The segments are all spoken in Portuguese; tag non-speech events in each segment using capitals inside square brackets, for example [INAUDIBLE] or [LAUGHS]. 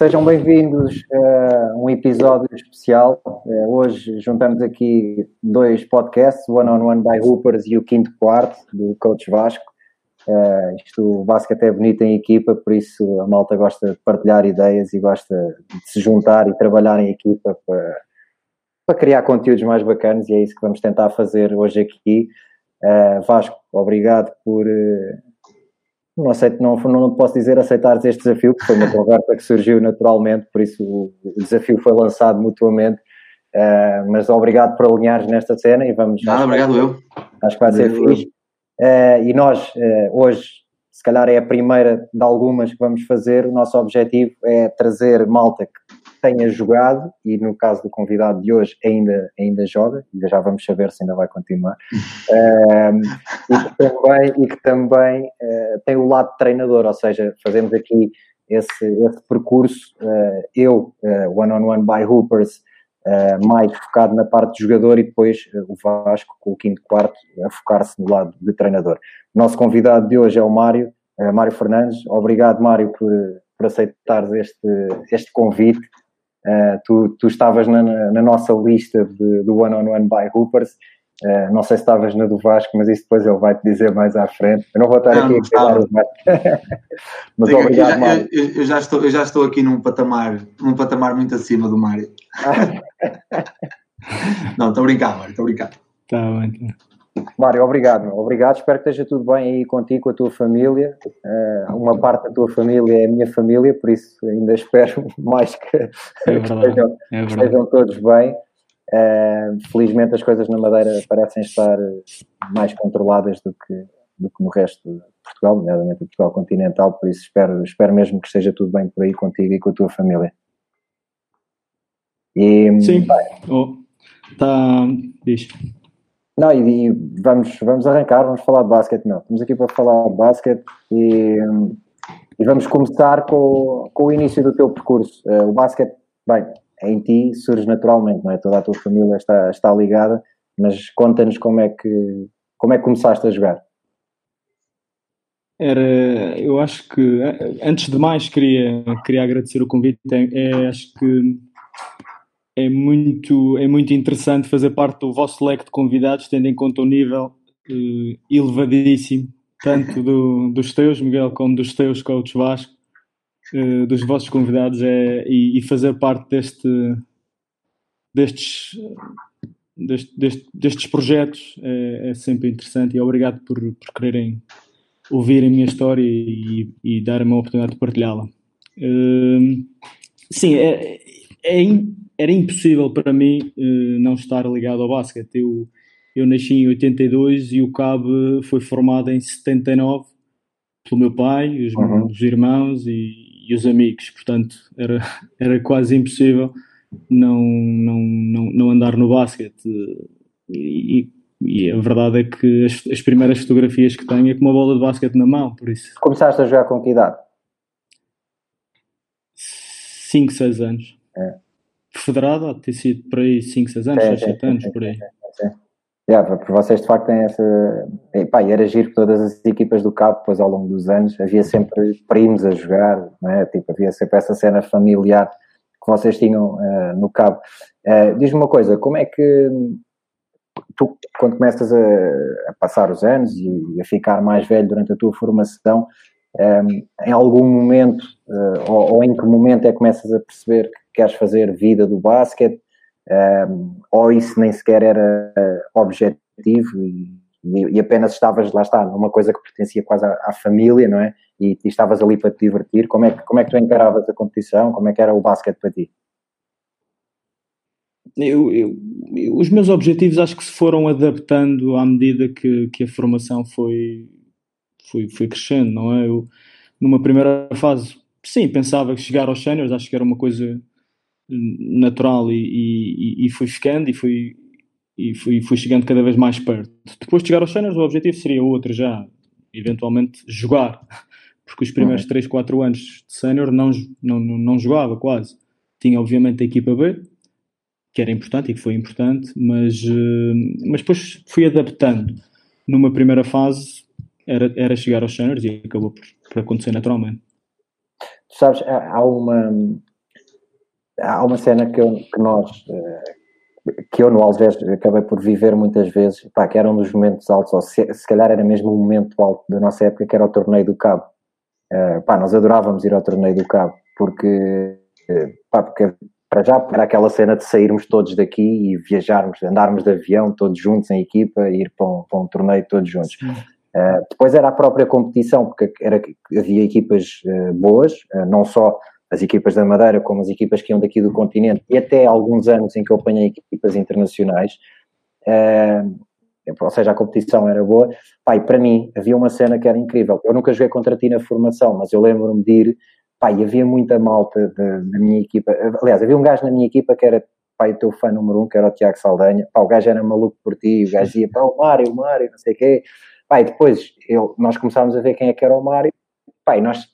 Sejam bem-vindos a um episódio especial. Hoje juntamos aqui dois podcasts, One on One by Hoopers e o Quinto Quarto, do Coach Vasco. Uh, isto, o basquete é bonito em equipa, por isso a malta gosta de partilhar ideias e gosta de se juntar e trabalhar em equipa para, para criar conteúdos mais bacanas e é isso que vamos tentar fazer hoje aqui. Uh, Vasco, obrigado por, não, aceito, não, não posso dizer aceitares este desafio, porque foi uma conversa que surgiu naturalmente, por isso o, o desafio foi lançado mutuamente. Uh, mas obrigado por alinhares nesta cena e vamos. Obrigado eu. Acho que vai ser fixe. Uh, e nós, uh, hoje, se calhar é a primeira de algumas que vamos fazer. O nosso objetivo é trazer malta que tenha jogado e, no caso do convidado de hoje, ainda, ainda joga, e já vamos saber se ainda vai continuar, [LAUGHS] uh, e que também, e que também uh, tem o lado de treinador, ou seja, fazemos aqui esse, esse percurso, uh, eu, one-on-one -on -one by Hoopers, mais focado na parte de jogador e depois o Vasco com o quinto quarto a focar-se no lado de treinador. Nosso convidado de hoje é o Mário, Mário Fernandes. Obrigado, Mário, por, por aceitares este, este convite. Uh, tu, tu estavas na, na, nossa lista de, do One on One by Hoopers. Uh, não sei se estavas na do Vasco, mas isso depois ele vai te dizer mais à frente. Eu não vou estar não, aqui não a falar [LAUGHS] Mas Diga, obrigado, eu já, Mário. Eu, eu, já estou, eu já estou aqui num patamar, num patamar muito acima do Mário. [LAUGHS] não, estou a brincar, Mário, estou a brincar. Está bem. Mário, obrigado. Obrigado. Espero que esteja tudo bem aí contigo, com a tua família. Uh, uma parte da tua família é a minha família, por isso ainda [LAUGHS] espero mais que, é que estejam, é estejam, todos bem. Uh, felizmente as coisas na Madeira parecem estar mais controladas do que, do que no resto de Portugal, nomeadamente Portugal continental, por isso espero, espero mesmo que esteja tudo bem por aí contigo e com a tua família. E, Sim, oh, tá, diz. Não, e, e, vamos, vamos arrancar, vamos falar de basquete, não. Estamos aqui para falar de basquete e, e vamos começar com, com o início do teu percurso. Uh, o basquete, bem, em ti surge naturalmente, não é? Toda a tua família está, está ligada, mas conta-nos como é que como é que começaste a jogar. Era, eu acho que antes de mais queria, queria agradecer o convite. É, é acho que é muito, é muito interessante fazer parte do vosso leque de convidados, tendo em conta o nível uh, elevadíssimo, tanto do, dos teus, Miguel, como dos teus, coach Vasco, uh, dos vossos convidados, é, e, e, fazer parte deste, destes, deste, deste, destes projetos é, é, sempre interessante e obrigado por, por quererem ouvir a minha história e, e dar-me a oportunidade de partilhá-la. Uh, sim, é, é, era impossível para mim uh, não estar ligado ao basquete. Eu, eu nasci em 82 e o CAB foi formado em 79 pelo meu pai, os uhum. meus irmãos e, e, os amigos. Portanto, era, [LAUGHS] era quase impossível não, não, não, não andar no basquete. E, e, a verdade é que as, as, primeiras fotografias que tenho é com uma bola de basquete na mão, por isso. Começaste a jogar com que idade? 5, 6 anos. É federado há de ter sido por aí 5, 6 anos, 6, 7 anos, por aí. Yeah, porque vocês de facto têm essa. E, pá, era giro todas as equipas do Cabo, depois ao longo dos anos, havia sempre primos a jogar, não é? Tipo, havia sempre essa cena familiar que vocês tinham uh, no Cabo. Uh, Diz-me uma coisa, como é que tu, quando começas a, a, passar os anos e a ficar mais velho durante a tua formação, um, eh, em algum momento, uh, ou, ou, em que momento é que começas a perceber queres fazer vida do basquete, um, ou isso nem sequer era objetivo e, e, apenas estavas, lá está, numa coisa que pertencia quase à, à família, não é? E, e, estavas ali para te divertir. Como é, que, como é que tu encaravas a competição? Como é que era o basquete para ti? Eu, eu, eu, os meus objetivos acho que se foram adaptando à medida que, que a formação foi, foi, foi crescendo, não é? Eu, numa primeira fase, sim, pensava que chegar aos séniores, acho que era uma coisa natural e, e, e fui ficando e fui, e fui, fui chegando cada vez mais perto. Depois de chegar aos séniores, o objetivo seria outro já, eventualmente jogar, [LAUGHS] porque os primeiros uhum. 3, 4 anos de sénior não, não, não jogava quase. Tinha obviamente a equipa B, que era importante e que foi importante, mas, eh, mas depois fui adaptando. Numa primeira fase era, era chegar aos séniores e acabou por, por acontecer naturalmente. Tu sabes, há uma, há uma cena que, eu, que nós, eh, que eu no Alves acabei por viver muitas vezes, pá, que era um dos momentos altos, ou se, se calhar era mesmo o momento alto da nossa época, que era o Torneio do Cabo. Uh, pá, nós adorávamos ir ao Torneio do Cabo, porque, uh, pá, porque para já era aquela cena de sairmos todos daqui e viajarmos, andarmos de avião todos juntos em equipa e ir para um, para um torneio todos juntos. Uh, depois era a própria competição, porque era, havia equipas boas, não só as equipas da Madeira, como as equipas que iam daqui do continente, e até alguns anos em que eu apanhei equipas internacionais, uh, ou seja, a competição era boa. Pai, para mim, havia uma cena que era incrível. Eu nunca joguei contra ti na formação, mas eu lembro-me de ir, pai, havia muita malta da, minha equipa. Aliás, havia um gajo na minha equipa que era, pai, o teu fã número um, que era o Tiago Saldanha. Pá, o gajo era maluco por ti, o gajo dizia, pá, o Mário, o Mário, não sei o quê. Pai, depois eu, nós começámos a ver quem é que era o Mário. Pai, nós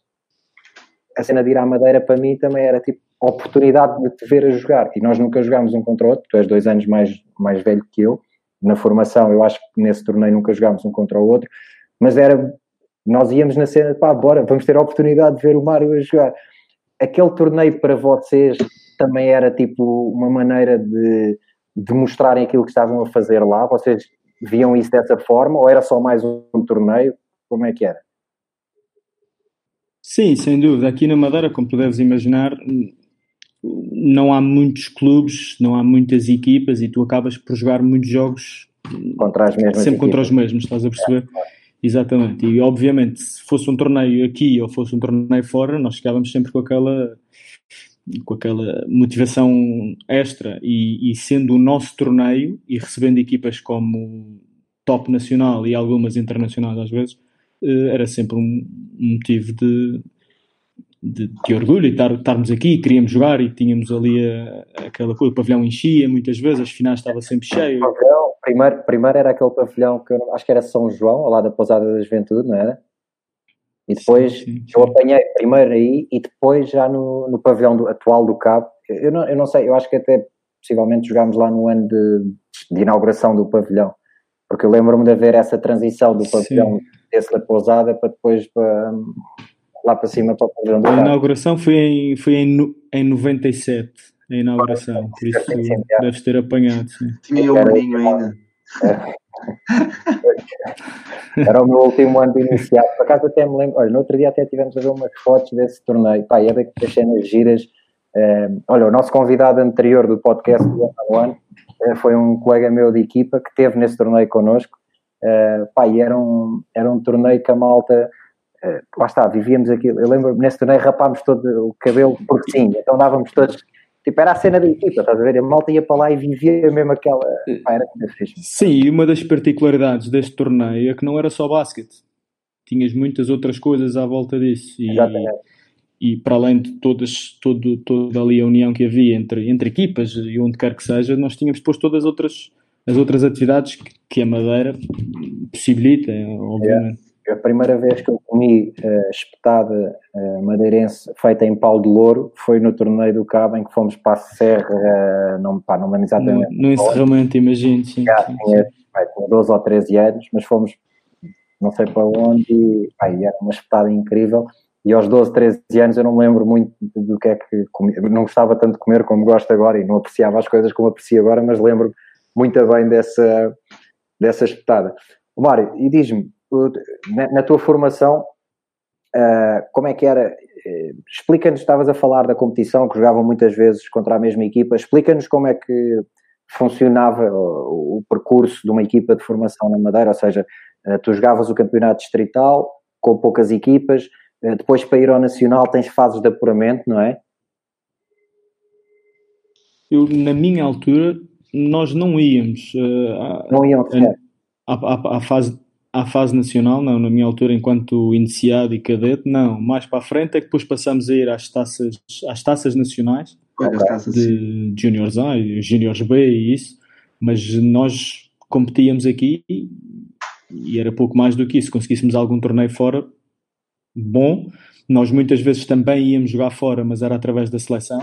a cena de ir à Madeira para mim também era tipo oportunidade de te ver a jogar. E nós nunca jogámos um contra o outro, tu és dois anos mais, mais velho que eu. Na formação, eu acho que nesse torneio nunca jogámos um contra o outro, mas era. Nós íamos na cena, pá, bora, vamos ter a oportunidade de ver o Mário a jogar. Aquele torneio para vocês também era tipo uma maneira de, de mostrarem aquilo que estavam a fazer lá? Vocês viam isso dessa forma ou era só mais um torneio? Como é que era? Sim, sem dúvida. Aqui na Madeira, como tu deves imaginar, não há muitos clubes, não há muitas equipas e tu acabas por jogar muitos jogos contra as mesmas sempre equipas. contra os mesmos, estás a perceber? É, Exatamente. E obviamente, se fosse um torneio aqui ou fosse um torneio fora, nós chegávamos sempre com aquela com aquela motivação extra e, e sendo o nosso torneio e recebendo equipas como top nacional e algumas internacionais às vezes, era sempre um motivo de, de, de orgulho e estar, estarmos aqui, queríamos jogar e tínhamos ali a, aquela coisa, o pavilhão enchia muitas vezes, as finais estava sempre cheio. Pavilhão, primeiro, primeiro era aquele pavilhão que eu, acho que era São João, ao lado da Pousada da Juventude, não era? E depois sim, sim, sim. eu apanhei primeiro aí e depois já no, no pavilhão do, atual do Cabo. Eu não, eu não sei, eu acho que até possivelmente jogámos lá no ano de, de inauguração do pavilhão, porque eu lembro-me de haver essa transição do pavilhão desse da pousada para depois para, lá para cima para o pavilhão do A inauguração foi em, foi em, em 97, a inauguração, por isso deves ter apanhado. Sim. Tinha o maninho ainda. Era o meu último ano de iniciado. Por acaso até me lembro, olha, no outro dia até tivemos a ver umas fotos desse torneio. Pá, era das cenas giras. Uh, olha, o nosso convidado anterior do podcast do ano uh, foi um colega meu de equipa que teve nesse torneio connosco Uh, pá, e era um, era um torneio que a malta, uh, lá está, vivíamos aquilo. Eu lembro nesse torneio rapámos todo o cabelo porque sim, então dávamos todos. Tipo, era a cena da equipa, estás a ver? A malta ia para lá e vivia mesmo aquela. Pá, era Sim, e uma das particularidades deste torneio é que não era só basquete, tinhas muitas outras coisas à volta disso. E, Exatamente. E para além de todas, todo, toda ali a união que havia entre, entre equipas e onde quer que seja, nós tínhamos depois todas as outras as outras atividades que a Madeira possibilita, obviamente. É. A primeira vez que eu comi uh, espetada uh, madeirense feita em pau de louro foi no torneio do Cabo em que fomos para a Serra, uh, não, pá, não lembro exatamente. No, no encerramento, imagino, sim. Já, sim, tinha, sim. Tinha 12 ou 13 anos, mas fomos não sei para onde e era uma espetada incrível. E aos 12, 13 anos eu não me lembro muito do que é que comi. Não gostava tanto de comer como gosto agora e não apreciava as coisas como aprecio agora, mas lembro muito bem dessa, dessa espetada. Mário, e diz-me, na, na, tua formação, uh, como é que era? Uh, explica-nos, estavas a falar da competição, que jogavam muitas vezes contra a mesma equipa, explica-nos como é que funcionava o, o, percurso de uma equipa de formação na Madeira, ou seja, uh, tu jogavas o campeonato distrital com poucas equipas, depois para ir ao Nacional tens fases de apuramento, não é? Eu, na minha altura, nós não íamos uh, não iam à, à, à, fase à fase nacional, não, na minha altura, enquanto iniciado e cadete, não. Mais para a frente é que depois passamos a ir às taças, às taças nacionais de Juniors A e Juniors B e isso, mas nós competíamos aqui e era pouco mais do que isso. Conseguíssemos algum torneio fora, bom. Nós muitas vezes também íamos jogar fora, mas era através da seleção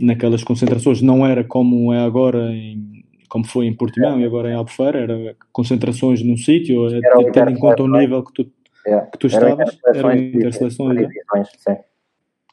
naquelas concentrações não era como é agora em, como foi em Portimão e agora em Albufeira, era concentrações num sítio, tendo em conta o nível que tu, que tu estavas, eram interseleções.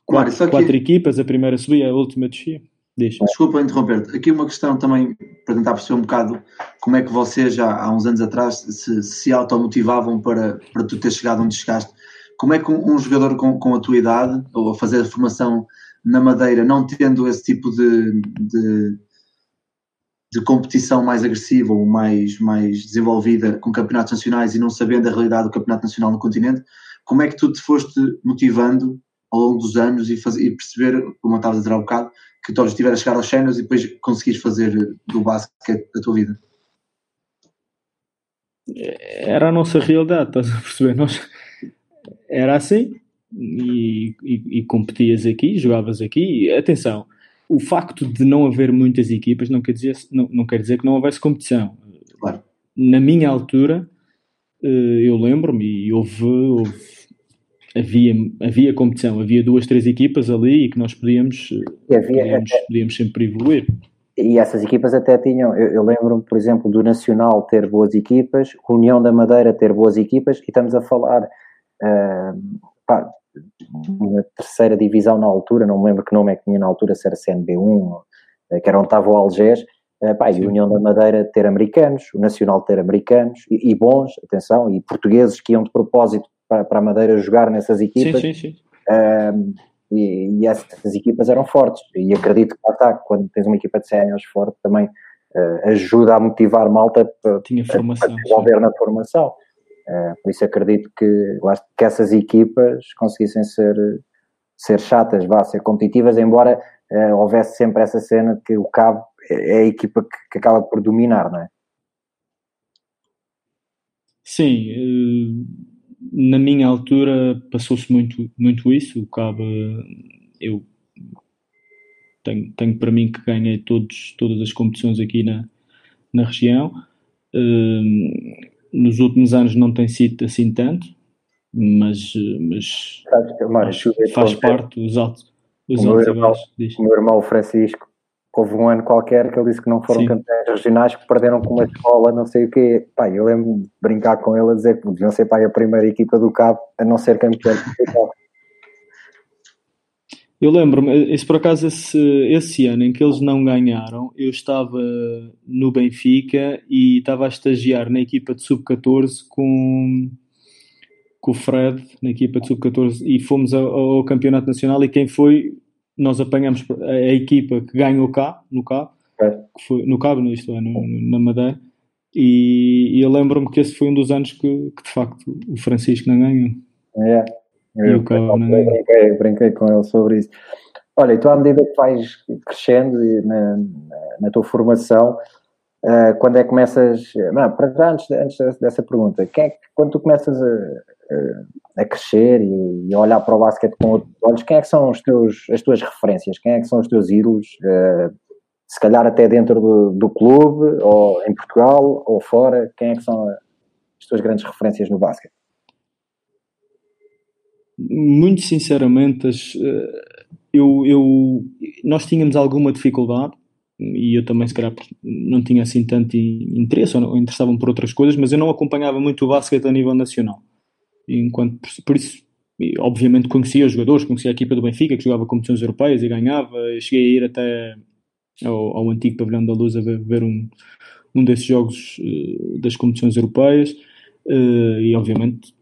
Quatro, claro, quatro equipas, a primeira subia, a última descia. Deixa. Desculpa interromper-te. Aqui uma questão também para tentar perceber um bocado como é que vocês já há uns anos atrás se, se automotivavam para, para tu ter chegado onde chegaste. Como é que um, um jogador com, com a tua idade, ou a fazer a formação na Madeira, não tendo esse tipo de, de, de competição mais agressiva ou mais, mais desenvolvida com campeonatos nacionais e não sabendo a realidade do campeonato nacional no continente, como é que tu te foste motivando ao longo dos anos e, fazer, e perceber, como eu estava a dizer há um bocado, que o teu era chegar aos séniores e depois conseguires fazer do basquete a tua vida? Era a nossa realidade, estás a perceber? Nós, era assim e, e, e competias aqui, jogavas aqui. Atenção, o facto de não haver muitas equipas não quer dizer, não, não quer dizer que não houvesse competição. Claro. Na minha altura, eh, eu lembro-me e houve, houve havia, havia competição, havia duas, três equipas ali e que nós podíamos, havia, podíamos, até, podíamos sempre evoluir. E essas equipas até tinham, eu, eu lembro-me, por exemplo, do Nacional ter boas equipas, União da Madeira ter boas equipas, e estamos a falar uh, pá, na terceira divisão na altura, não me lembro que nome é que tinha na altura, se era CNB1, eh, que era onde estava o Algés, uh, pá, e a União da Madeira ter americanos, o Nacional ter americanos, e, e bons, atenção, e portugueses que iam de propósito para, para a Madeira jogar nessas equipas. Sim, sim, sim. Um, e, e, essas equipas eram fortes. E acredito que está, quando tens uma equipa de séniores forte, também uh, ajuda a motivar malta para desenvolver na formação. Uh, por isso acredito que, que essas equipas conseguissem ser, ser chatas, vá, ser competitivas, embora uh, houvesse sempre essa cena de que o Cabo é, é a equipa que, que acaba por dominar, não é? Sim, na minha altura passou-se muito, muito isso. O Cabo, eu tenho, tenho para mim que ganhei todos, todas as competições aqui na, na região. Nos últimos anos não tem sido assim tanto, mas, mas, mas faz parte dos altos, os altos irmão, O meu irmão Francisco houve um ano qualquer que ele disse que não foram Sim. campeões regionais, que perderam com uma escola, não sei o quê. Pá, eu lembro de brincar com ele a dizer que deviam ser pá, a primeira equipa do Cabo a não ser campeão Eu lembro-me, esse, por acaso, esse, esse ano em que eles não ganharam, eu estava no Benfica e estava a estagiar na equipa de sub-14 com, com o Fred, na equipa de sub-14, e fomos ao, ao, Campeonato Nacional. E quem foi nós apanhamos a, a equipa que ganhou cá, no Cabo, é. foi, no Cabo, isto é, no, na Madeira, e, e eu lembro-me que esse foi um dos anos que, que, de facto o Francisco não ganhou. É, eu, e não ganhou. Brinquei, brinquei com ele sobre isso. Olha, e tu à medida que vais crescendo na, na tua formação, uh, quando é que começas. Não, para já, antes, antes dessa pergunta, quem é que, quando tu começas a, a crescer e, a olhar para o basquete com outros olhos, quem é que são os teus, as tuas referências? Quem é que são os teus ídolos? Uh, se calhar até dentro do, do, clube, ou em Portugal, ou fora, quem é que são as tuas grandes referências no basquete? Muito sinceramente, eh, eu, eu, nós tínhamos alguma dificuldade e eu também se calhar não tinha assim tanto interesse ou, não, interessavam por outras coisas, mas eu não acompanhava muito o basquete a nível nacional. Enquanto por isso obviamente conhecia os jogadores, conhecia a equipa do Benfica que jogava competições europeias e ganhava, cheguei a ir até ao, ao antigo pavilhão da Luz a ver, ver um, um desses jogos uh, das competições europeias uh, e obviamente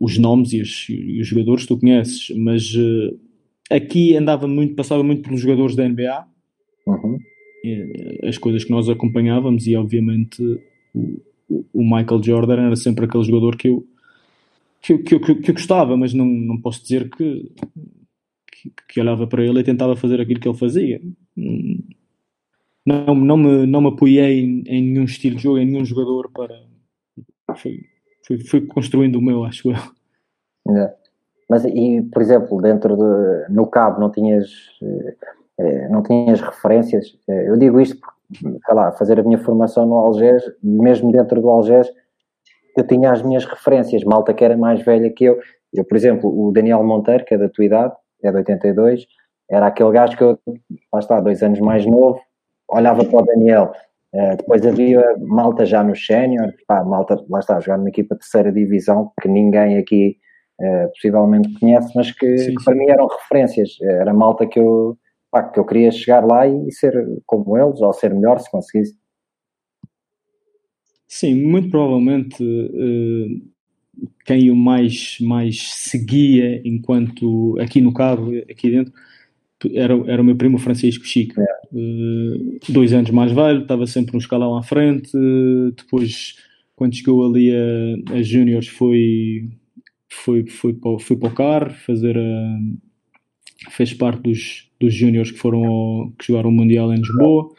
os nomes e os, e os, jogadores tu conheces, mas uh, aqui andava muito, passava muito pelos jogadores da NBA uhum. as coisas que nós acompanhávamos e obviamente o, o Michael Jordan era sempre aquele jogador que eu que, que, que, que eu gostava, mas não, não posso dizer que, que, que, olhava para ele e tentava fazer aquilo que ele fazia. Não, não, me, não me apoiei em, em nenhum estilo de jogo, em nenhum jogador para. Fui, fui, fui construindo o meu, acho eu. É. Mas, e, por exemplo, dentro de. No Cabo não tinhas. Eh, não tinhas referências. Eh, eu digo isto porque, sei lá, fazer a minha formação no Algés, mesmo dentro do Algés, eu tinha as minhas referências, malta que era mais velha que eu. Eu, por exemplo, o Daniel Monteiro, que é da tua idade, é de 82, era aquele gajo que eu, lá está, dois anos mais novo, olhava para o Daniel. Uh, depois havia malta já no sénior, malta, lá está, jogar numa equipa de terceira divisão, que ninguém aqui uh, possivelmente conhece, mas que, sim, que para mim eram referências. Era malta que eu, pá, que eu queria chegar lá e, ser como eles, ou ser melhor se conseguisse. Sim, muito provavelmente uh, quem o mais, mais seguia enquanto aqui no cabo, aqui dentro, era, era o meu primo Francisco Chico, é. uh, dois anos mais velho, estava sempre um escalão à frente. depois, quando chegou ali a, a Júniors, foi, foi, foi, para, foi para o CAR fazer a, fez parte dos, dos Júniors que foram ao, que jogaram o Mundial em Lisboa.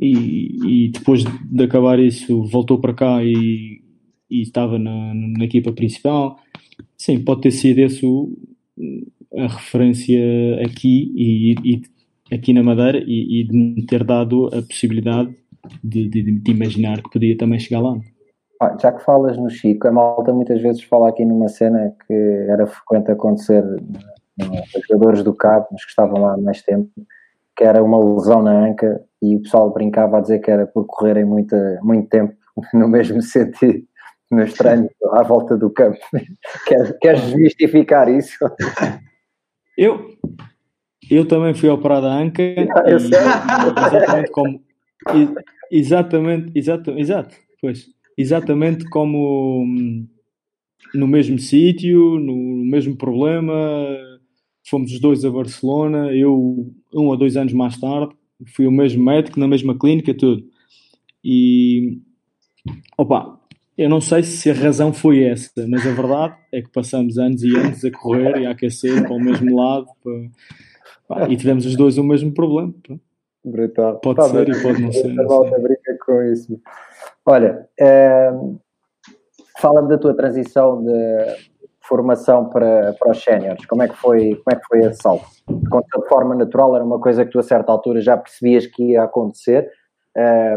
E, e, depois de acabar isso, voltou para cá e, e estava na, na equipa principal. Sim, pode ter sido esse o, a referência aqui e, e aqui na Madeira e, e, de me ter dado a possibilidade de, de, de, imaginar que podia também chegar lá. Ah, já que falas no Chico, a malta muitas vezes fala aqui numa cena que era frequente acontecer nos jogadores do Cabo, mas que estavam lá há mais tempo, que era uma lesão na anca e o pessoal brincava a dizer que era por correrem muito, muito tempo [LAUGHS] no mesmo sentido nos treinos à volta do campo. [LAUGHS] Queres, queres desmistificar isso? [LAUGHS] Eu, eu também fui operado à anca [LAUGHS] e, exatamente como exatamente, exato, exato, pois, exatamente como hum, no mesmo sítio, no mesmo problema, fomos os dois a Barcelona, eu um ou dois anos mais tarde, fui o mesmo médico, na mesma clínica, tudo. E opa, eu não sei se a razão foi essa, mas a verdade é que passamos anos e anos a correr e a aquecer para o mesmo lado para... e tivemos os dois o mesmo problema. Brutal. Pode tá ser bem. e pode não ser. Não brinca com isso. Olha, é... fala-me da tua transição de formação para, para os séniores. Como é que foi, como é que foi esse salto? Aconteceu de forma natural, era uma coisa que tu a certa altura já percebias que ia acontecer. É...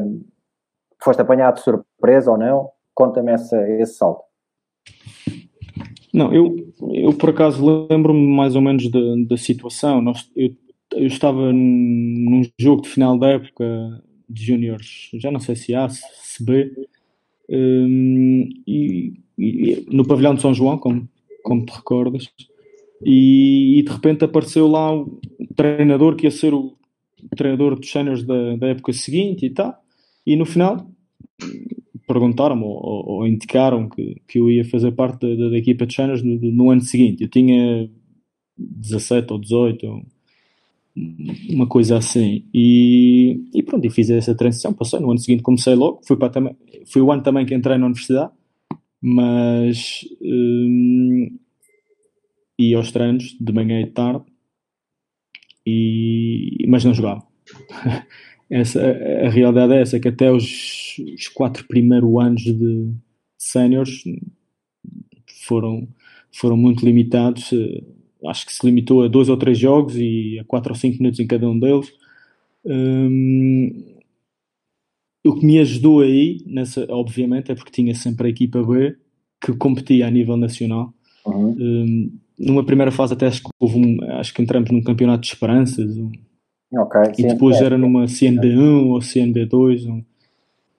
Foste apanhado de surpresa ou não? Conta-me esse salto. Não, eu, eu por acaso lembro-me mais ou menos da, da situação. Nós, eu, eu estava num jogo de final da época de júniores, já não sei se A, se B, um, e, e, no pavilhão de São João, como, como te recordas, e, e de repente apareceu lá o treinador que ia ser o treinador dos séniores da, da época seguinte e tal, e no final perguntaram-me ou, ou, indicaram que, que eu ia fazer parte da, da equipa de Channers no, no, ano seguinte. Eu tinha 17 ou 18, uma coisa assim. E, e pronto, e fiz essa transição. Passei no ano seguinte, comecei logo. Fui, para também, foi o ano também que entrei na universidade, mas. Hum, e aos treinos de manhã e de tarde, e, mas não jogava. [LAUGHS] essa, a realidade é essa, que até os, os quatro primeiros anos de séniores foram, foram muito limitados. Eh, acho que se limitou a dois ou três jogos e a quatro ou cinco minutos em cada um deles. Um, o que me ajudou aí, nessa, obviamente, é porque tinha sempre a equipa B que competia a nível nacional. Uhum. Um, numa primeira fase até acho que houve um, acho que entramos num campeonato de esperanças, um, Okay, e depois era numa CNB1 ou CNB2 um,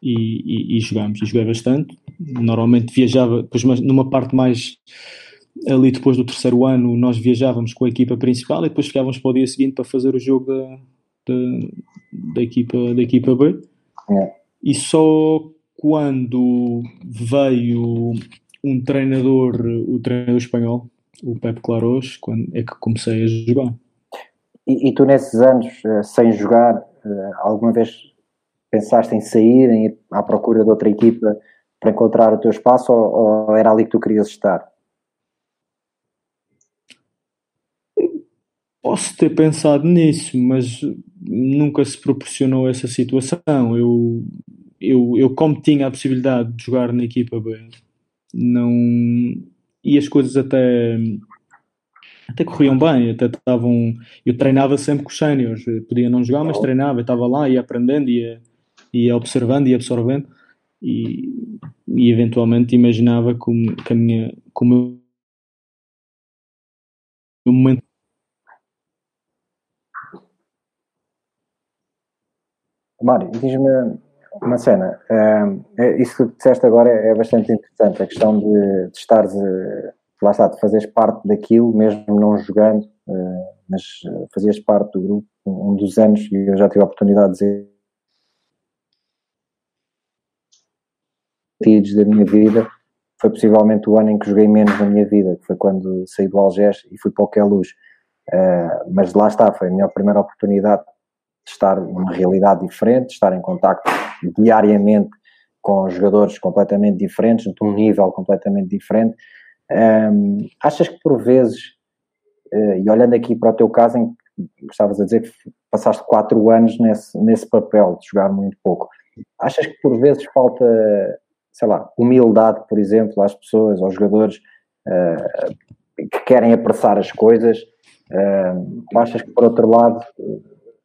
e, e, e jogámos. E joguei bastante. Normalmente viajava, depois numa parte mais ali depois do terceiro ano, nós viajávamos com a equipa principal e depois ficávamos para o dia seguinte para fazer o jogo da, da, da equipa, da equipa B. É. E só quando veio um treinador, o treinador espanhol, o Pepe Claros, quando é que comecei a jogar. E, e, tu nesses anos, uh, sem jogar, uh, alguma vez pensaste em sair, em ir à procura de outra equipa para encontrar o teu espaço ou, ou era ali que tu querias estar? Posso ter pensado nisso, mas nunca se proporcionou essa situação. Eu, eu, eu como tinha a possibilidade de jogar na equipa B, não e as coisas até até corriam bem, até estavam. Eu treinava sempre com os séniores, podia não jogar, mas treinava, estava lá, ia aprendendo, ia, ia observando, ia absorvendo e, e eventualmente imaginava como, que a minha. Como o momento. Mário, diz-me uma cena. É, isso que disseste agora é, é, bastante interessante, a questão de, de estares. Eh, lá está, de fazeres parte daquilo, mesmo não jogando, uh, mas fazias parte do grupo um, dos anos, e eu já tive a oportunidade de dizer da minha vida foi possivelmente o ano em que joguei menos na minha vida, que foi quando saí do Algés e fui para o que é luz. Uh, mas lá está, foi a minha primeira oportunidade de estar numa realidade diferente, de estar em contacto diariamente com jogadores completamente diferentes, de um nível completamente diferente. Um, achas que por vezes, uh, e olhando aqui para o teu caso, em que estavas a dizer que passaste quatro anos nesse, nesse papel de jogar muito pouco, achas que por vezes falta sei lá, humildade, por exemplo, às pessoas, aos jogadores uh, que querem apressar as coisas. Uh, achas que, por outro lado,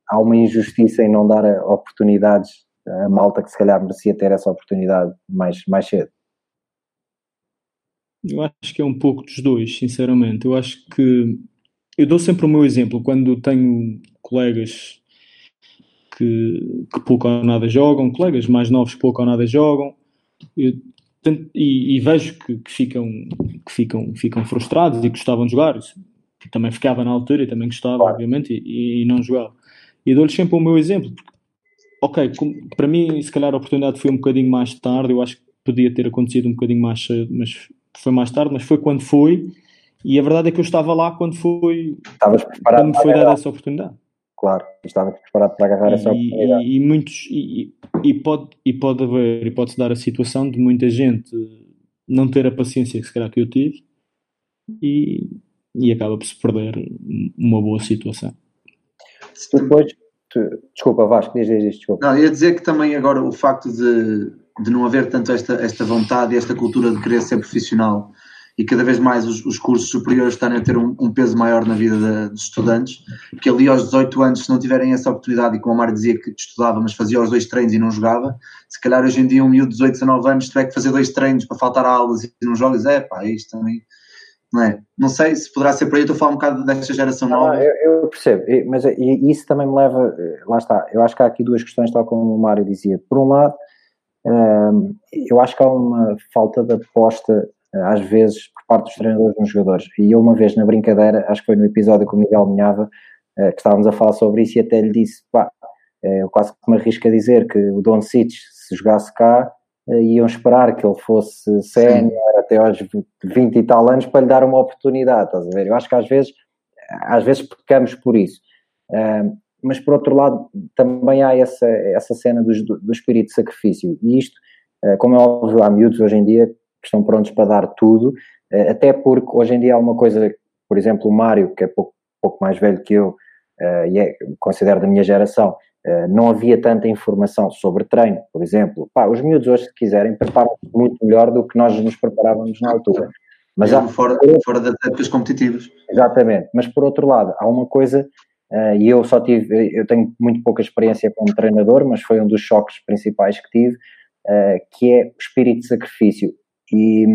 há uma injustiça em não dar oportunidades a malta que se calhar merecia ter essa oportunidade mais, mais cedo? Eu acho que é um pouco dos dois, sinceramente. Eu acho que eu dou sempre o meu exemplo quando tenho colegas que, que pouco ou nada jogam, colegas mais novos que pouco ou nada jogam, eu, e, e, vejo que, que, ficam, que ficam, ficam frustrados e gostavam de jogar. Também ficava na altura e também gostava, obviamente, e, e, não jogava. E dou-lhes sempre o meu exemplo. Porque, ok, para mim, se calhar a oportunidade foi um bocadinho mais tarde. Eu acho que podia ter acontecido um bocadinho mais cedo, mas foi mais tarde. Mas foi quando foi. E a verdade é que eu estava lá quando foi. Estavas preparado quando me foi dada essa oportunidade claro, estava preparado para agarrar e, essa oportunidade. E, e muitos, e, e, pode, e pode haver, e pode-se dar a situação de muita gente não ter a paciência que se calhar que eu tive e, e acaba por se perder uma boa situação. Depois, tu, desculpa Vasco, diz, diz, desculpa. Não, ia dizer que também agora o facto de, de não haver tanto esta, esta vontade e esta cultura de querer ser profissional e cada vez mais os, os cursos superiores estão a ter um, um peso maior na vida dos estudantes, que ali aos 18 anos, se não tiverem essa oportunidade, e como o Mário dizia que estudava, mas fazia os dois treinos e não jogava, se calhar hoje em dia um miúdo de 18, 19 anos tiver que fazer dois treinos para faltar aulas e não jogas, é pá, isto também... Não, é? não sei se poderá ser por aí, estou a falar um bocado desta geração não, nova. Eu, eu, percebo, mas isso também me leva, lá está, eu acho que há aqui duas questões, tal como o Mário dizia. Por um lado, eu acho que há uma falta de aposta às vezes, por parte dos treinadores nos jogadores. E eu, uma vez na brincadeira, acho que foi no episódio com o Miguel Minhava, eh, que estávamos a falar sobre isso, e até lhe disse: pá, eh, eu quase que me arrisco a dizer que o Don Cic, se jogasse cá, eh, iam esperar que ele fosse sénior até aos 20 e tal anos para lhe dar uma oportunidade, estás a ver? Eu acho que às vezes, às vezes pecamos por isso. Mas por outro lado, também há essa, essa cena do, do espírito de sacrifício. E isto, como é óbvio, há miúdos hoje em dia que estão prontos para dar tudo, eh, até porque hoje em dia há uma coisa, por exemplo, o Mário, que é pouco, pouco mais velho que eu, eh, e é, considero da minha geração, eh, não havia tanta informação sobre treino, por exemplo. Pá, os miúdos hoje, se quiserem, preparam-se muito melhor do que nós nos preparávamos na altura. Mas há, fora, fora das épocas competitivas. Exatamente. Mas por outro lado, há uma coisa, uh, e eu só tive, eu tenho muito pouca experiência como treinador, mas foi um dos choques principais que tive, uh, que é o espírito de sacrifício. E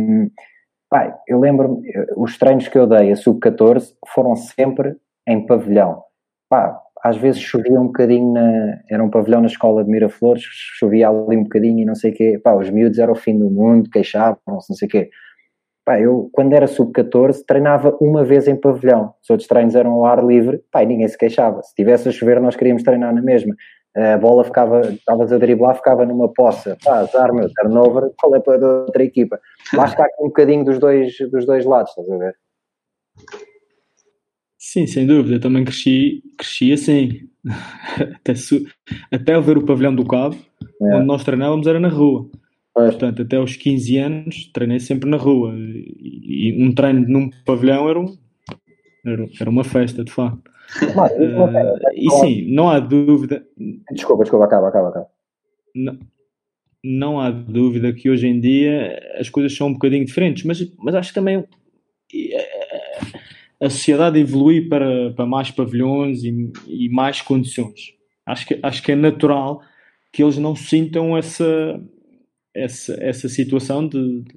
pai, eu lembro-me, os treinos que eu dei a sub-14 foram sempre em pavilhão. Pá, às vezes chovia um bocadinho, na, era um pavilhão na escola de Miraflores, chovia ali um bocadinho e não sei o quê. Pá, os miúdos eram o fim do mundo, queixavam-se, não sei o quê. Pá, eu, quando era sub-14, treinava uma vez em pavilhão. Os outros treinos eram ao ar livre, pá, ninguém se queixava. Se tivesse a chover, nós queríamos treinar na mesma a bola ficava, estavas a driblar, ficava numa poça, pá, azar, meu, turnover, qual é para outra equipa? Lá está aqui um bocadinho dos dois, dos dois lados, estás a ver? Sim, sem dúvida, eu também cresci, cresci assim, [LAUGHS] até, até ver o pavilhão do Cabo, é. onde nós treinávamos era na rua. Portanto, até aos 15 anos treinei sempre na rua e, e um treino num pavilhão era, um, era, era uma festa, de facto. Mas, uh, e sim, não há dúvida. Desculpa, desculpa, acaba, acaba, acaba. Não, não há dúvida que hoje em dia as coisas são um bocadinho diferentes, mas, mas acho que também eh, a sociedade evolui para, para mais pavilhões e, e mais condições. Acho que, acho que é natural que eles não sintam essa, essa, essa situação de, de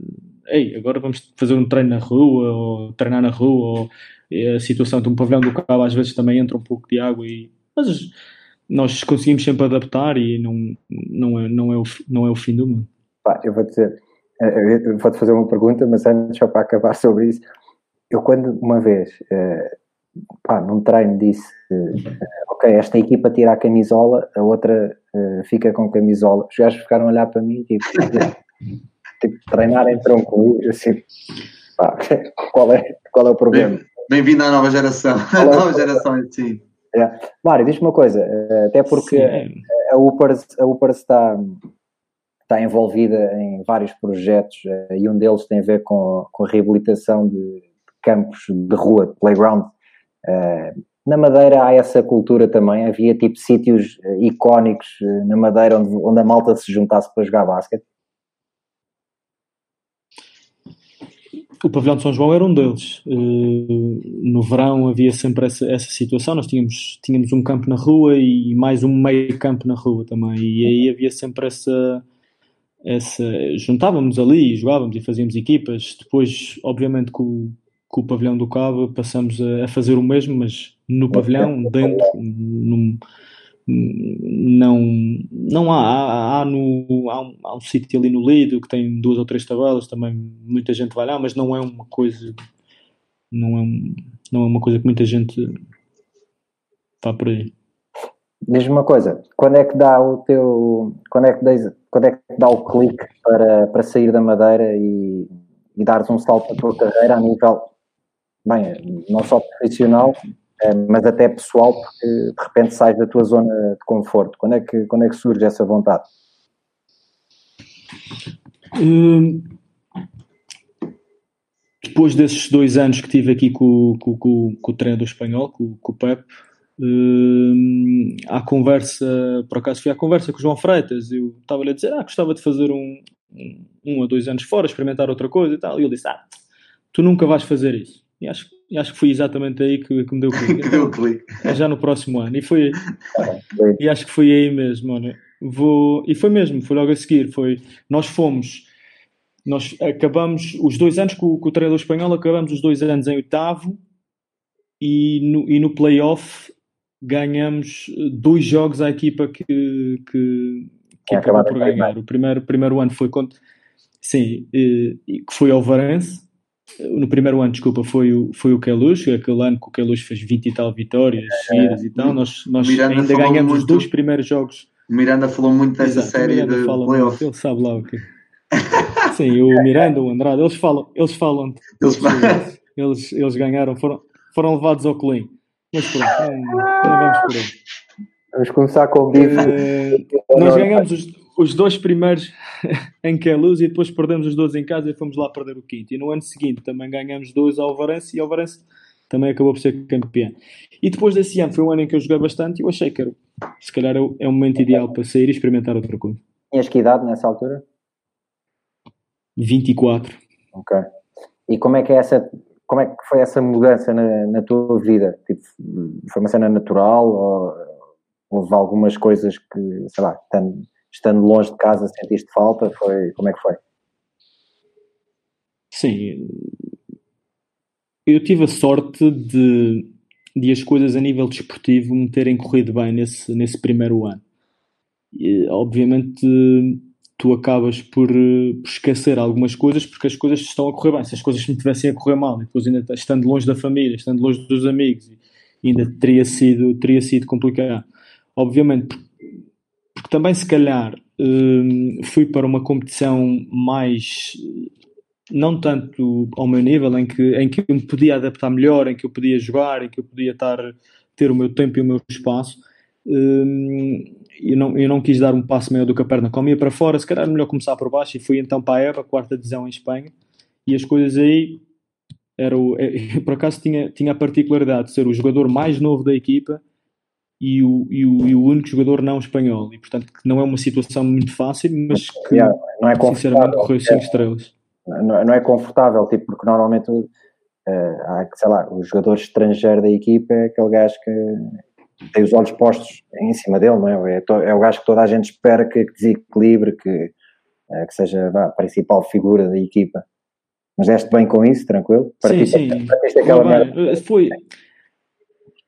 ei, agora vamos fazer um treino na rua, ou treinar na rua, ou a situação de um pavilhão do cabo às vezes também entra um pouco de água e mas nós conseguimos sempre adaptar e não, não, é, não, é, o, não é o fim do mundo. Pá, eu vou dizer, eh, eu vou-te fazer uma pergunta, mas antes só para acabar sobre isso, eu quando uma vez, uh, pá, num treino disse, uh, ok, esta equipa tira a camisola, a outra uh, fica com camisola. Os gajos ficaram a olhar para mim, tipo, [LAUGHS] tipo treinar entram comigo, assim, pá, [LAUGHS] qual é, qual é o problema? Bem-vindo à nova geração, a nova geração em si. É. Mário, diz-me uma coisa, até porque Sim. a Upers, a Upers está, está envolvida em vários projetos e um deles tem a ver com, com a reabilitação de campos de rua, playground. Uh, na Madeira há essa cultura também, havia tipo sítios uh, icónicos uh, na Madeira onde, onde a malta se juntasse para jogar basquete. O pavilhão de São João era um deles. no verão havia sempre essa, essa situação. Nós tínhamos, tínhamos um campo na rua e mais um meio campo na rua também. E aí havia sempre essa, essa juntávamos ali, jogávamos e fazíamos equipas. Depois, obviamente, com, com o pavilhão do Cabo passamos a, a fazer o mesmo, mas no pavilhão, dentro, num, não, não há, há, há, no, há um, há um sítio ali no Lido que tem duas ou três tabelas, também muita gente vai lá, mas não é uma coisa, não é, não é uma coisa que muita gente está por aí. Diz-me uma coisa, quando é que dá o teu, quando é que, dá, quando é que dá o clique para, para sair da Madeira e, e dares um salto na tua carreira a nível bem, não só profissional, eh, mas até pessoal, porque de repente sais da tua zona de conforto. Quando é que, quando é que surge essa vontade? Hum, depois desses dois anos que tive aqui com, com, com, com o treinador espanhol, com, o Pep, hum, à conversa, por acaso fui à conversa com o João Freitas, eu estava-lhe a dizer, ah, gostava de fazer um, um, um ou dois anos fora, experimentar outra coisa e tal, e ele disse, ah, tu nunca vais fazer isso. E acho, e acho que foi exatamente aí que, que me deu o clique. [LAUGHS] deu o clique. É já no próximo ano. E foi e acho que foi aí mesmo, mano. Vou, e foi mesmo, foi logo a seguir. Foi, nós fomos, nós acabamos os dois anos com, com o treinador espanhol, acabamos os dois anos em oitavo e no, e no playoff ganhamos dois jogos à equipa que, que, que acabou por ganhar. O primeiro, primeiro ano foi contra. Sim, que foi ao Varense no primeiro ano, desculpa, foi o, foi o Queluz, aquele ano que o Queluz fez 20 e tal vitórias é, seguidas e tal. Nós, nós ainda ganhamos muito, os dois primeiros jogos. Miranda falou muito dessa Exato, série de playoff. Ele sabe lá o que. [LAUGHS] Sim, o Miranda, o Andrade, eles falam, eles falam, eles, eles, eles ganharam, foram, foram levados ao Colim. Mas pronto, não, não vamos por aí. Vamos começar com o bife. Uh, nós ganhamos os, os dois primeiros [LAUGHS] em Queluz e depois perdemos os dois em casa e fomos lá perder o quinto. E no ano seguinte também ganhamos dois ao Varense e ao Varense também acabou por ser campeão. E depois desse ano foi um ano em que eu joguei bastante e eu achei que era, se calhar é o, é momento ideal para sair e experimentar outra coisa. Tinhas que idade nessa altura? 24. Ok. E como é que é essa como é que foi essa mudança na, na tua vida? Tipo, foi uma cena natural ou houve algumas coisas que, sei lá, estando, estando longe de casa sentiste falta? Foi, como é que foi? Sim, eu tive a sorte de, de as coisas a nível desportivo me terem corrido bem nesse, nesse primeiro ano. E, obviamente tu acabas por, por, esquecer algumas coisas porque as coisas estão a correr bem. Se as coisas me tivessem a correr mal, depois ainda estando longe da família, estando longe dos amigos, ainda teria sido, teria sido complicado. Obviamente, porque também se calhar hum, fui para uma competição mais não tanto ao meu nível em que, em que eu me podia adaptar melhor, em que eu podia jogar, em que eu podia estar, ter o meu tempo e o meu espaço. Hum, eu, não, eu não quis dar um passo maior do que a perna. Comia para fora, se calhar melhor começar por baixo e fui então para a EVA, quarta divisão em Espanha e as coisas aí era o, [LAUGHS] por acaso tinha, tinha a particularidade de ser o jogador mais novo da equipa e o, e o, e o único jogador não espanhol. E, portanto, não é uma situação muito fácil, mas que, yeah, não é sinceramente, correu 5 estrelas. Não, não, é confortável, tipo, porque normalmente, uh, há, sei lá, o jogador estrangeiro da equipa é aquele gajo que tem os olhos postos em cima dele, não é? É, to, é o gajo que toda a gente espera que, que desequilibre, que, uh, que seja vá, a principal figura da equipa. Mas deste bem com isso, tranquilo? Sim, sim. Foi,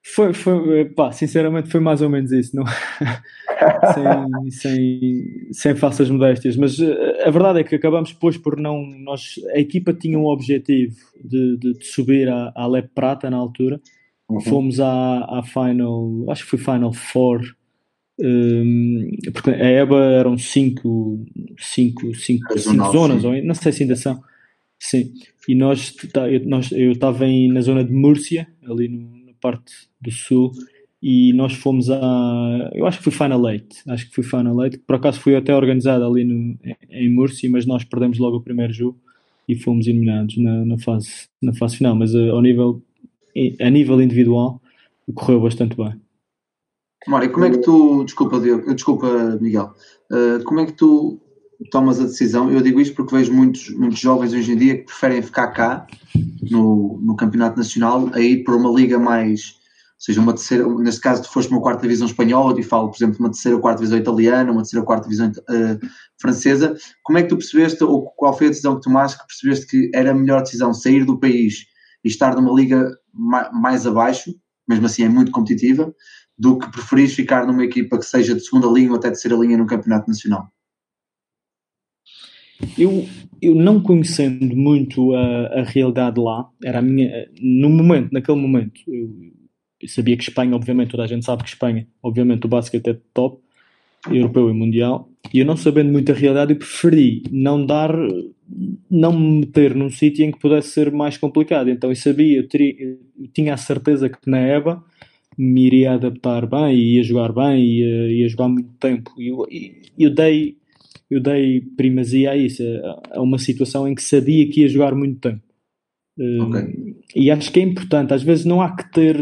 Foi, foi, pá, sinceramente foi mais ou menos isso, não? [LAUGHS] sem, sem, sem falsas modéstias, mas eh, a verdade é que acabamos depois por não, nós, a equipa tinha um objetivo de, de, de subir à, à Lep Prata na altura, uhum. fomos à, à Final, acho que foi Final Four, um, porque a EBA eram cinco, cinco, cinco, cinco zonas, ou, não sei se ainda são, sim, e nós, nós eu estava na zona de Múrcia, ali no, parte do sul, e nós fomos a. Eu acho que foi Final Eight. Acho que foi Final Eight. Por acaso foi até organizado ali no, em Múrcia, mas nós perdemos logo o primeiro jogo e fomos eliminados na, na fase, na fase final. Mas uh, ao nível, a nível individual correu bastante bem. Mário, como é que tu. Desculpa, Diogo, desculpa, Miguel. Uh, como é que tu tomas a decisão? Eu digo isto porque vejo muitos, muitos jovens hoje em dia que preferem ficar cá no, no Campeonato Nacional a ir para uma liga mais seja uma terceira, neste caso tu foste uma quarta divisão espanhola, e falo, por exemplo, uma terceira ou quarta divisão italiana, uma terceira ou quarta divisão uh, francesa, como é que tu percebeste, ou qual foi a decisão que tomaste, que percebeste que era a melhor decisão sair do país e estar numa liga mais abaixo, mesmo assim é muito competitiva, do que preferires ficar numa equipa que seja de segunda linha ou até terceira linha no campeonato nacional? Eu, eu não conhecendo muito a, a realidade lá, era a minha, no momento, naquele momento, eu, eu sabia que Espanha, obviamente, toda a gente sabe que Espanha, obviamente, o basquete é top, europeu e mundial, e eu não sabendo muito a realidade, eu preferi não dar, não me meter num sítio em que pudesse ser mais complicado. Então eu sabia, eu, teria, eu tinha a certeza que na EBA me iria adaptar bem, ia jogar bem, ia, ia jogar muito tempo. E eu, eu, dei, eu dei primazia a isso, a, a uma situação em que sabia que ia jogar muito tempo. Okay. E acho que é importante, às vezes não há que ter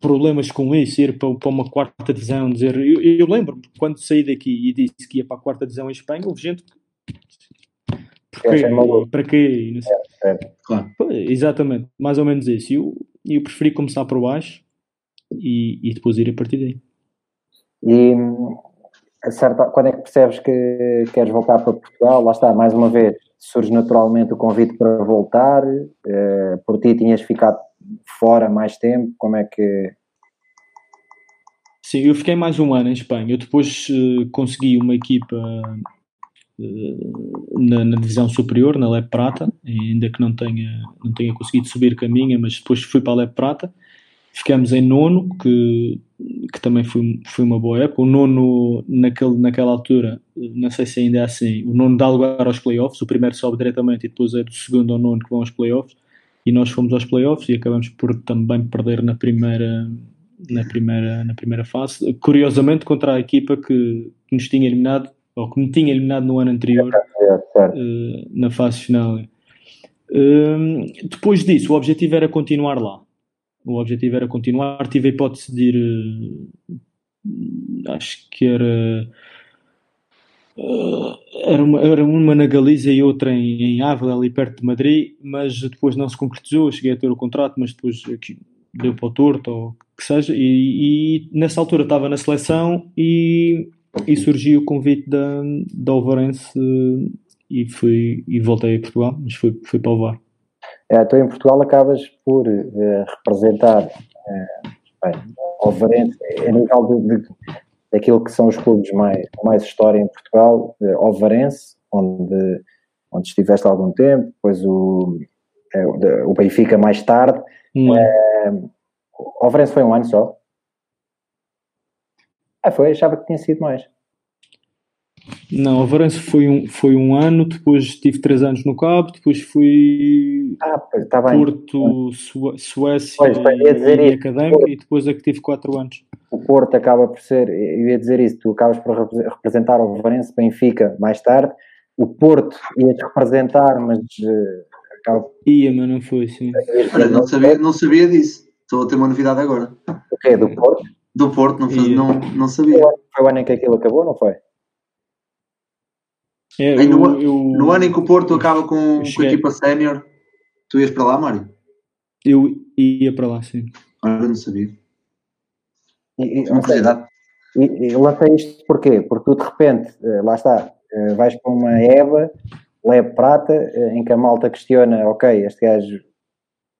problemas com isso, ir para, para uma quarta divisão, dizer. Eu, eu lembro-me quando saí daqui e disse que ia para a quarta divisão em Espanha, houve gente que. Porquê? É para quê? É, é. Claro. Exatamente, mais ou menos isso. Eu, eu preferi começar por baixo e, e depois ir a partir daí. E certa, quando é que percebes que queres voltar para Portugal? Lá está, mais uma vez, surge naturalmente o convite para voltar. Uh, por ti tinhas ficado fora mais tempo, como é que. Sim, eu fiquei mais um ano em Espanha. Eu depois uh, consegui uma equipa uh, na, na, divisão superior, na Lep Prata, ainda que não tenha, não tenha conseguido subir caminho, mas depois fui para a Lep Prata Ficamos em nono, que, que também foi, foi uma boa época. O nono, naquele, naquela altura, não sei se ainda é assim, o nono dá lugar aos playoffs, o primeiro sobe diretamente e depois é do segundo ao nono que vão aos playoffs. E nós fomos aos playoffs e acabamos por também perder na primeira, na primeira, na primeira fase. Curiosamente, contra a equipa que, que nos tinha eliminado, ou que me tinha eliminado no ano anterior, uh, na fase final. Uh, depois disso, o objetivo era continuar lá. O objetivo era continuar. Tive a hipótese de ir, uh, acho que era. Uh, era, uma, era uma na Galiza e outra em, em Ávila, ali perto de Madrid, mas depois não se concretizou. Cheguei a ter o contrato, mas depois aqui, deu para o torto ou que seja. E, e nessa altura estava na seleção e, e surgiu o convite da, da Alvarense uh, e, fui, e voltei a Portugal, mas fui, fui para o VAR. É, então, em Portugal, acabas por uh, representar, uh, bem, Alvarense, a nível de, de, daquilo que são os clubes mais, mais história em Portugal, uh, Alvarense, onde, onde estiveste há algum tempo, depois o, uh, o Benfica mais tarde. Hum. Uh, Alvarense foi um ano só? Ah, foi? Achava que tinha sido mais. Não, a Varense foi um, foi um ano, depois tive três anos no Cabo, depois fui ah, pois, tá bem. Porto, Suécia pois, e, e Académica e depois é que tive quatro anos. O Porto acaba por ser, eu ia dizer isso, tu acabas por representar o Varense, Benfica mais tarde, o Porto ia-te representar, mas uh, acaba... Ia, mas não foi, sim. Olha, não, sabia, não sabia disso, estou a ter uma novidade agora. O quê, do Porto? Do Porto, não, faz, não, não sabia. Foi o ano em que aquilo acabou, não foi? É, eu, no, eu, no, ano em que o Porto acaba com, com a equipa sénior, tu ias para lá, Mário? Eu ia para lá, sim. Ah, eu não sabia. E, e, não sei, e, eu lancei isto porquê? Porque tu de repente, eh, lá está, eh, vais para uma EBA, leve prata, eh, em que a malta questiona, ok, este gajo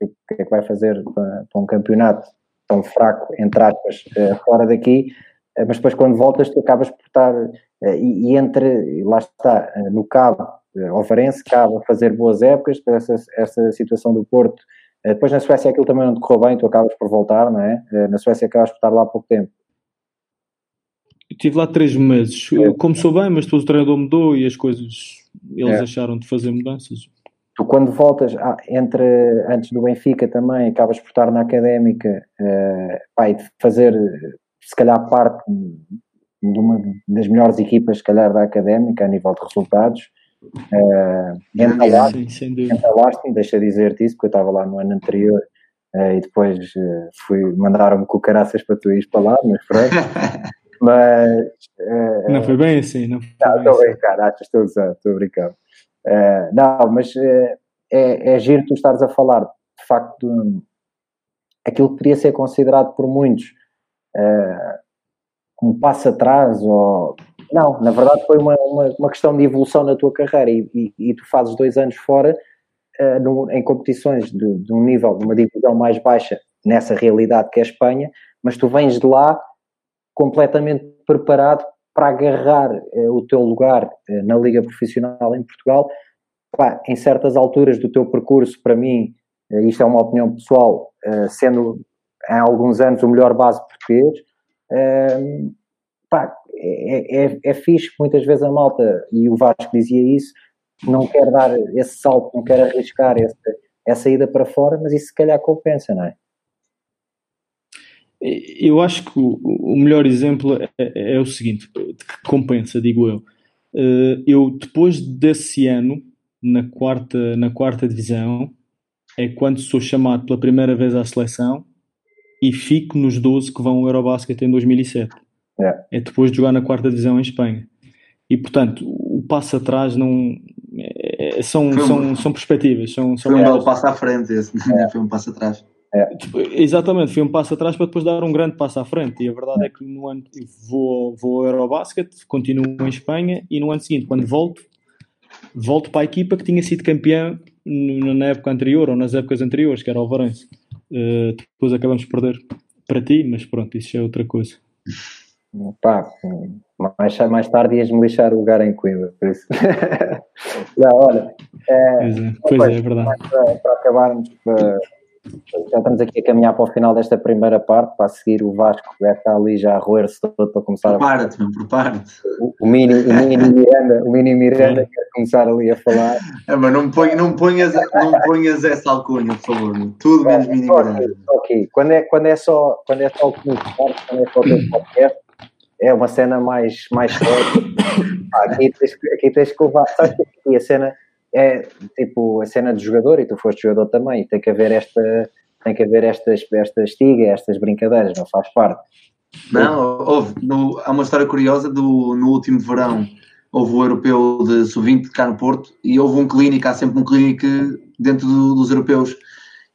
o que é que vai fazer para, para um campeonato tão fraco, entre aspas, fora daqui, mas depois quando voltas tu acabas por estar, e, e entre, lá está, no Cabo, ao Varense, Cabo a fazer boas épocas, essa, essa situação do Porto, depois na Suécia aquilo também não decorreu bem, tu acabas por voltar, não é? Na Suécia acabas por estar lá há pouco tempo. Estive lá três meses. É. Começou bem, mas depois o treinador mudou e as coisas eles é. acharam de fazer mudanças. Tu quando voltas ah, entre antes do Benfica também acabas por estar na académica uh, e de fazer se calhar parte de uma das melhores equipas se calhar da académica a nível de resultados uh, entalaste-me, deixa dizer-te isso porque eu estava lá no ano anterior uh, e depois uh, fui mandaram-me com caraças para tu ires para lá, mas pronto [LAUGHS] Mas. Uh, não foi bem assim, não Não, estou a brincar, acho que estou a usar, estou a brincar. Não, mas é, é giro tu estares a falar, de facto, um, aquilo que podia ser considerado por muitos uh, como passo atrás, ou. Não, na verdade foi uma, uma, uma questão de evolução na tua carreira e, e, e tu fazes dois anos fora no, em competições de, de um nível, de uma divisão mais baixa nessa realidade que é a Espanha, mas tu vens de lá completamente preparado para agarrar eh, o teu lugar eh, na Liga Profissional em Portugal. Pá, em certas alturas do teu percurso, para mim, eh, isto é uma opinião pessoal, eh, sendo há alguns anos o melhor base português, ehm, pá, é, é, é fixe muitas vezes a malta, e o Vasco dizia isso, não quer dar esse salto, não quer arriscar essa, essa ida para fora, mas isso se calhar compensa, não é? Eu acho que o, melhor exemplo é, é, é, o seguinte, que compensa, digo eu. Eh, eu, depois desse ano, na quarta, na quarta divisão, é quando sou chamado pela primeira vez à seleção e fico nos 12 que vão ao Eurobasket em 2007. É. é depois de jogar na quarta divisão em Espanha. E, portanto, o passo atrás não... É, são, são, são perspectivas. São, são foi um belo passo à frente esse, é. [LAUGHS] foi um passo atrás. É. Exatamente, foi um passo atrás para depois dar um grande passo à frente. E a verdade é, é que no ano vou, vou ao Eurobasket, continuo em Espanha e no ano seguinte, quando volto, volto para a equipa que tinha sido campeã na época anterior ou nas épocas anteriores, que era o Varense. Uh, depois acabamos de perder para ti, mas pronto, isso é outra coisa. Pá, mais, mais tarde ias-me lixar o lugar em Coimbra, por isso. [LAUGHS] Não, olha. É, pois é, pois é, é verdade. Para, para acabarmos, para já estamos aqui a caminhar para o final desta primeira parte, para seguir o Vasco, que já está ali já a roer-se todo para começar prepara-te, a... Prepara-te, o, o, mini, o mini [LAUGHS] Miranda, o mini Miranda quer começar ali a falar. É, mas não, põe, não, ponhas, não ponhas essa alcunha, por favor. Tudo menos mini Miranda. Ok, quando é, quando é só, quando é só o quando é só o podcast, é uma cena mais, mais ah, [COUGHS] aqui, tens, aqui tens que levar, sabes que aqui a cena é tipo a cena de jogador, e tu foste jogador também, tem que haver esta, tem que haver estas, esta estiga, estas brincadeiras, não faz parte. Não, houve, no, há uma história curiosa do, no último verão houve o europeu de sub-20 cá no Porto e houve um clínico, há sempre um clínico dentro do, dos europeus.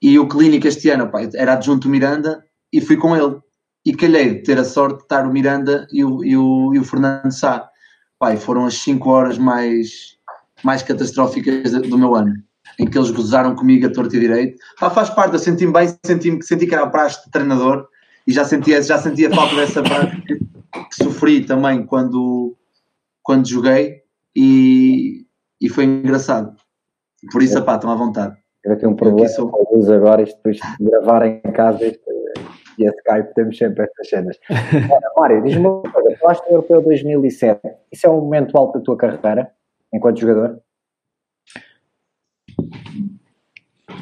E o clínico este ano pá, era adjunto Miranda e fui com ele. E calhei de ter a sorte de estar o Miranda e o, e o, e o Fernando Sá. Pá, foram as 5 horas mais mais catastróficas do meu ano, em que eles gozaram comigo a torto e direito. Ah, faz parte, eu senti-me bem, senti, senti que era a praxe de treinador e já sentia, já sentia falta dessa praxe que, que, sofri também quando, quando joguei e, e foi engraçado. Por isso, pá, estão à vontade. Eu aqui um problema sou... com a luz agora, isto depois de gravar em casa isto, e a Skype temos sempre estas cenas. [LAUGHS] Mário, diz-me uma coisa, tu falaste do Europeu 2007, isso é um momento alto da tua carreira? Enquanto jogador?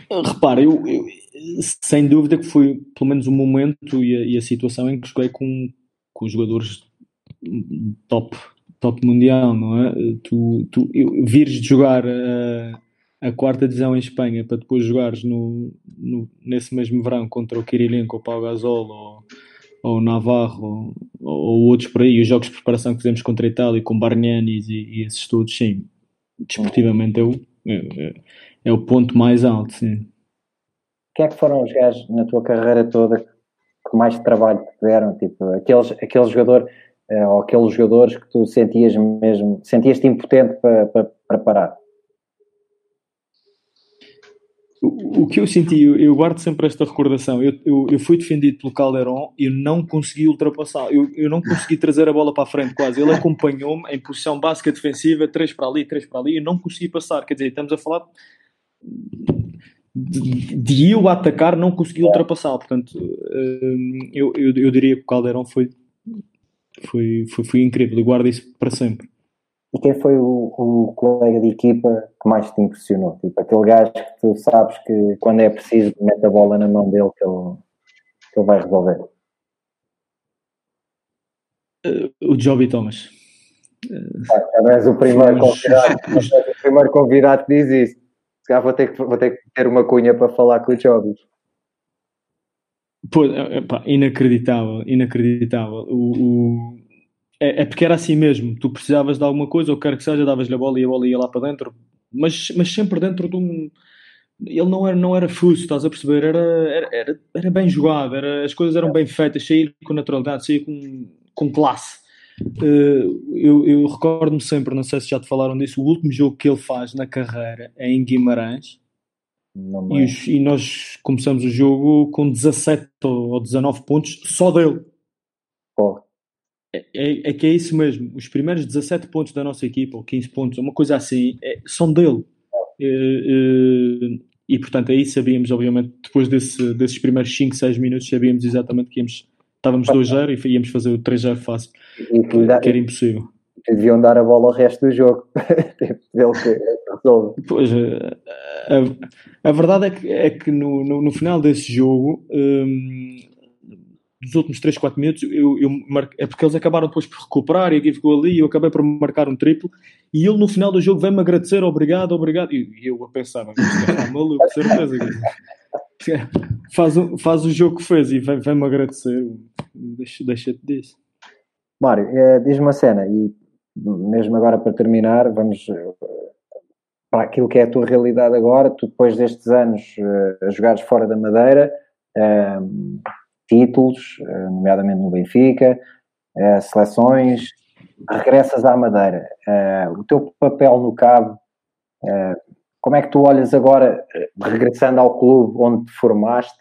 Repara, eu, eu, sem dúvida que foi pelo menos o momento e a, e a situação em que joguei com, com jogadores top, top mundial, não é? Tu, tu eu, vires de jogar a, a, quarta divisão em Espanha para depois jogares no, no, nesse mesmo verão contra o Kirilenko o Pau Gasol ou, ou Navarro ou, ou, outros por aí, os jogos de preparação que fizemos contra a Itália com Bargnanis e, e esses todos, sim, desportivamente é o, é, é, o ponto mais alto, sim. Quem é que foram os gajos na tua carreira toda que mais trabalho te deram? Tipo, aqueles, aquele jogador eh, ou aqueles jogadores que tu sentias mesmo, sentias-te impotente para, para, para parar? O que eu senti, eu, eu, guardo sempre esta recordação. Eu, eu, eu, fui defendido pelo Calderon e não consegui ultrapassar. Eu, eu não consegui trazer a bola para a frente quase. Ele acompanhou-me em posição básica defensiva, três para ali, três para ali, e não consegui passar. Quer dizer, estamos a falar de, de eu atacar, não consegui ultrapassar. Portanto, hum, eu, eu, eu diria que o Calderon foi, foi, foi, foi incrível. Eu guardo isso para sempre. E quem foi o, o, colega de equipa que mais te impressionou? Tipo, aquele gajo que tu sabes que quando é preciso mete a bola na mão dele que ele, que ele vai resolver. Uh, o Joby Thomas. Uh, és o primeiro, convidado, o primeiro convidado que diz isso. Se calhar vou ter, que, vou ter que ter uma cunha para falar com o Joby. Pô, epá, inacreditável, inacreditável. O, o, é, é, porque era assim mesmo. Tu precisavas de alguma coisa, ou quer que seja, davas-lhe a bola e a bola ia lá para dentro, mas, mas sempre dentro de um. Ele não era, não era fuso, estás a perceber? Era, era, era, era bem jogado, era, as coisas eram bem feitas, sair com naturalidade, sair com, com classe. Uh, eu, eu recordo-me sempre, não sei se já te falaram disso, o último jogo que ele faz na carreira é em Guimarães. E, os, e, nós começamos o jogo com 17 ou 19 pontos só dele. Oh. É, é, é, que é isso mesmo. Os primeiros 17 pontos da nossa equipa, ou 15 pontos, uma coisa assim, é, são dele. É, é, e portanto, aí sabíamos, obviamente, depois desse, desses primeiros 5, 6 minutos, sabíamos exatamente que íamos, estávamos 2-0 e íamos fazer o 3-0 fácil, que era impossível. Deviam dar a bola ao resto do jogo. [LAUGHS] Que resolve. Pois, eh, a, a, verdade é que, é que no, no, no final desse jogo. Hum, dos últimos 3, 4 minutos, eu, eu é porque eles acabaram depois por recuperar e aqui ficou ali eu acabei por marcar um triplo. E ele no final do jogo vem-me agradecer, obrigado, obrigado. E, e eu a pensar, é maluco, certeza. [LAUGHS] faz, o, faz o jogo que fez e vem-me agradecer. Deixa-te deixa disso. Mário, é, diz-me uma cena, e mesmo agora para terminar, vamos eh, para aquilo que é a tua realidade agora. Tu, depois destes anos uh, a jogares fora da Madeira, títulos, eh, nomeadamente no Benfica, eh, seleções, regressas à Madeira. Eh, o teu papel no Cabo, como é que tu olhas agora, regressando ao clube onde te formaste,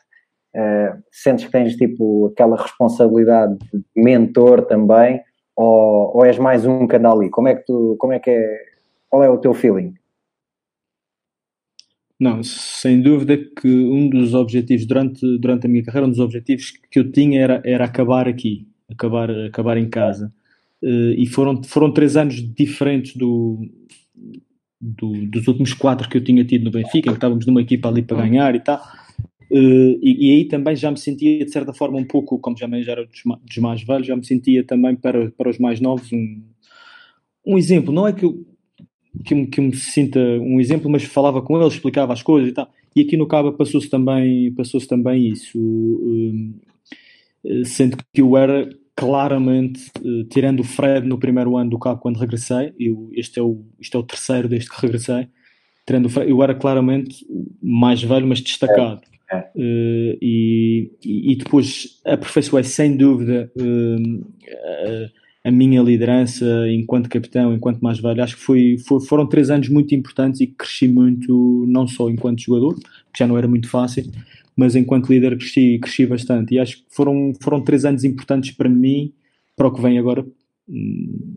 sentes que tens tipo aquela responsabilidade de mentor também, ou, ou és mais um anda ali? Como é que tu, como é que é, qual é o teu feeling? Não, sem dúvida que um dos objetivos durante, durante a minha carreira, um dos objetivos que eu tinha era, era acabar aqui, acabar, acabar em casa. Uh, e foram, foram três anos diferentes do, do, dos últimos quatro que eu tinha tido no Benfica, que estávamos numa equipa ali para ganhar e tal. Uh, e, e, aí também já me sentia, de certa forma, um pouco, como já, já era dos, dos mais velhos, já me sentia também para, para os mais novos um, um exemplo. Não é que eu que, me, que me sinta um exemplo, mas falava com ele, explicava as coisas e tal. E aqui no Cabo passou-se também, passou também isso, um, eh, sendo que eu era claramente, uh, tirando o Fred no primeiro ano do Cabo quando regressei, eu, este, é o, este é o terceiro desde que regressei, tirando o Fred, eu era claramente mais velho, mas destacado. É. Uh, e, e, depois aperfeiçoei sem dúvida uh, a minha liderança enquanto capitão, enquanto mais velho. Acho que foi, foi, foram três anos muito importantes e cresci muito, não só enquanto jogador, que já não era muito fácil, mas enquanto líder cresci, cresci bastante. E acho que foram, foram três anos importantes para mim, para o que vem agora hum,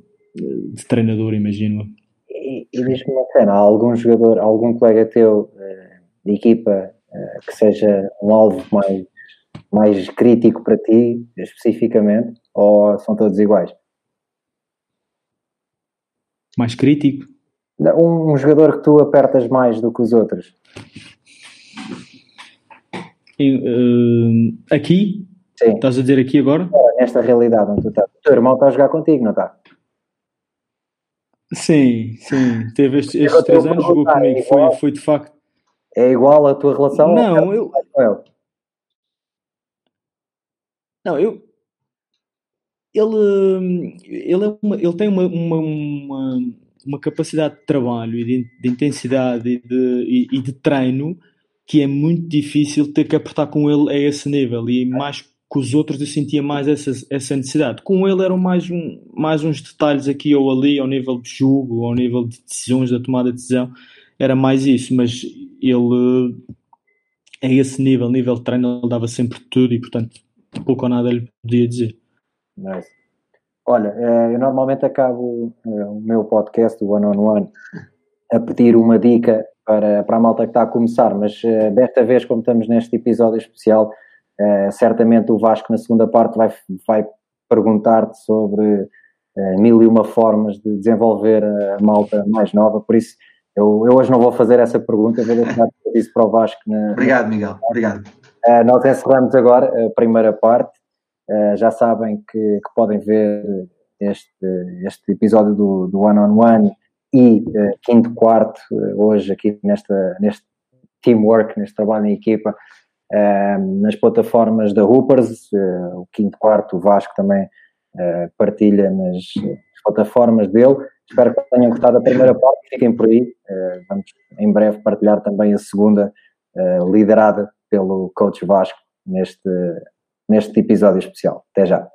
de treinador, imagino. E, e diz-me uma cena, algum jogador, algum colega teu eh, de equipa eh, que seja um alvo mais, mais crítico para ti, especificamente, ou são todos iguais? Mais crítico? Um, um jogador que tu apertas mais do que os outros. uh, aqui? Sim. Estás a dizer aqui agora? É, nesta realidade onde tu estás. O teu irmão está a jogar contigo, não está? Sim, sim. Teve estes, estes três anos, jogou comigo. É foi, foi de facto. É igual a tua relação? Não, eu. Não, eu, ele, ele, é uma, ele tem uma, uma, uma, uma, capacidade de trabalho e de, de intensidade e de, e, e de, treino que é muito difícil ter que apertar com ele a esse nível e mais que os outros eu sentia mais essa, essa necessidade. Com ele eram mais, um, mais uns detalhes aqui ou ali ao nível de jogo, ao nível de decisões, da tomada de decisão, era mais isso, mas ele é esse nível, nível de treino, ele dava sempre tudo e, portanto, pouco ou nada lhe podia dizer. Nice. Olha, eh, eu normalmente acabo eh, o meu podcast, o One on One, a pedir uma dica para, para a malta que está a começar, mas eh, desta vez, como estamos neste episódio especial, certamente o Vasco na segunda parte vai, vai perguntar-te sobre mil e uma formas de desenvolver a malta mais nova, por isso eu, eu hoje não vou fazer essa pergunta, vou deixar isso para o Vasco. Na, obrigado, Miguel. Obrigado. Nós encerramos agora a primeira parte. Uh, já sabem que, que, podem ver este, este episódio do, do One on One e uh, quinto quarto hoje aqui nesta, neste teamwork, neste trabalho em equipa, nas plataformas da Hoopers. o quinto quarto, o Vasco também partilha nas plataformas dele. Espero que tenham gostado da primeira parte, fiquem por aí. Uh, vamos em breve partilhar também a segunda, uh, liderada pelo coach Vasco neste, neste episódio especial. Até já.